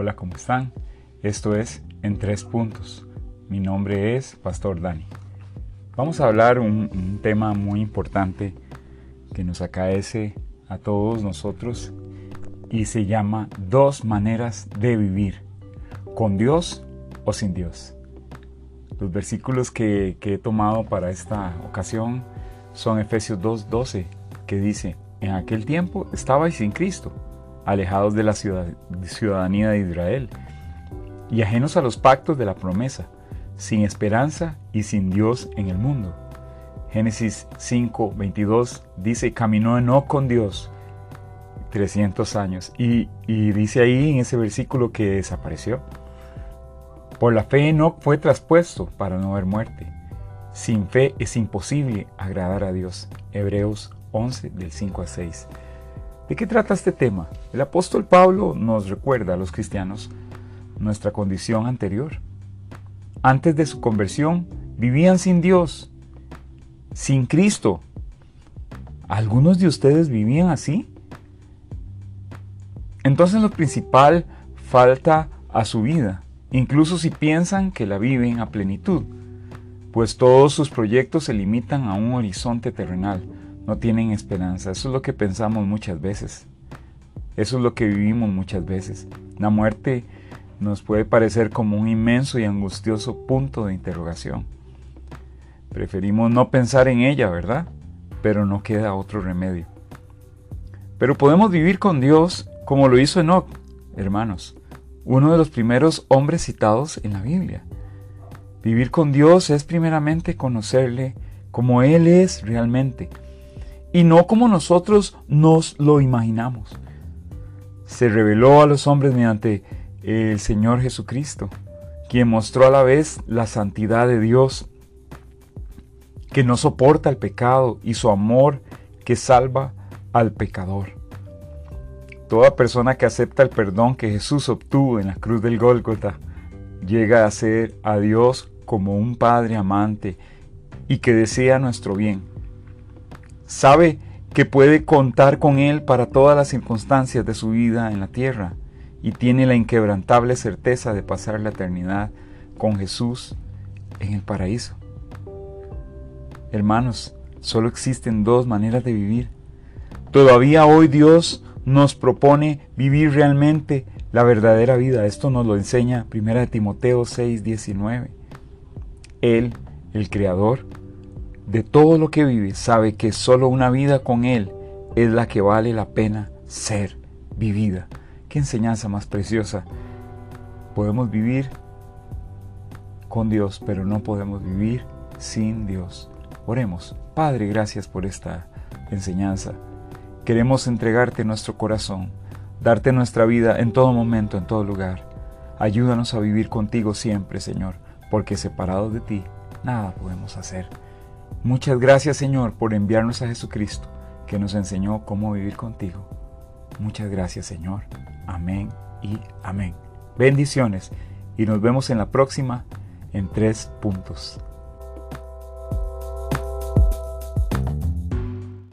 Hola, ¿cómo están? Esto es En Tres Puntos. Mi nombre es Pastor Dani. Vamos a hablar un, un tema muy importante que nos acaece a todos nosotros y se llama Dos maneras de vivir, con Dios o sin Dios. Los versículos que, que he tomado para esta ocasión son Efesios 2.12, que dice, en aquel tiempo estabais sin Cristo, alejados de la ciudadanía de Israel y ajenos a los pactos de la promesa, sin esperanza y sin Dios en el mundo. Génesis 5.22 dice, caminó Enoch con Dios 300 años y, y dice ahí en ese versículo que desapareció. Por la fe Enoch fue traspuesto para no ver muerte. Sin fe es imposible agradar a Dios. Hebreos 11 del 5 a 6. ¿De qué trata este tema? El apóstol Pablo nos recuerda a los cristianos nuestra condición anterior. Antes de su conversión vivían sin Dios, sin Cristo. ¿Algunos de ustedes vivían así? Entonces lo principal falta a su vida, incluso si piensan que la viven a plenitud, pues todos sus proyectos se limitan a un horizonte terrenal no tienen esperanza. Eso es lo que pensamos muchas veces. Eso es lo que vivimos muchas veces. La muerte nos puede parecer como un inmenso y angustioso punto de interrogación. Preferimos no pensar en ella, ¿verdad? Pero no queda otro remedio. Pero podemos vivir con Dios como lo hizo Enoch, hermanos, uno de los primeros hombres citados en la Biblia. Vivir con Dios es primeramente conocerle como Él es realmente y no como nosotros nos lo imaginamos. Se reveló a los hombres mediante el Señor Jesucristo, quien mostró a la vez la santidad de Dios, que no soporta el pecado y su amor que salva al pecador. Toda persona que acepta el perdón que Jesús obtuvo en la cruz del Gólgota llega a ser a Dios como un Padre amante y que desea nuestro bien Sabe que puede contar con Él para todas las circunstancias de su vida en la tierra y tiene la inquebrantable certeza de pasar la eternidad con Jesús en el paraíso. Hermanos, solo existen dos maneras de vivir. Todavía hoy Dios nos propone vivir realmente la verdadera vida. Esto nos lo enseña 1 Timoteo 6, 19. Él, el Creador, de todo lo que vive, sabe que solo una vida con Él es la que vale la pena ser vivida. Qué enseñanza más preciosa. Podemos vivir con Dios, pero no podemos vivir sin Dios. Oremos. Padre, gracias por esta enseñanza. Queremos entregarte nuestro corazón, darte nuestra vida en todo momento, en todo lugar. Ayúdanos a vivir contigo siempre, Señor, porque separados de ti, nada podemos hacer. Muchas gracias Señor por enviarnos a Jesucristo, que nos enseñó cómo vivir contigo. Muchas gracias Señor. Amén y amén. Bendiciones y nos vemos en la próxima en tres puntos.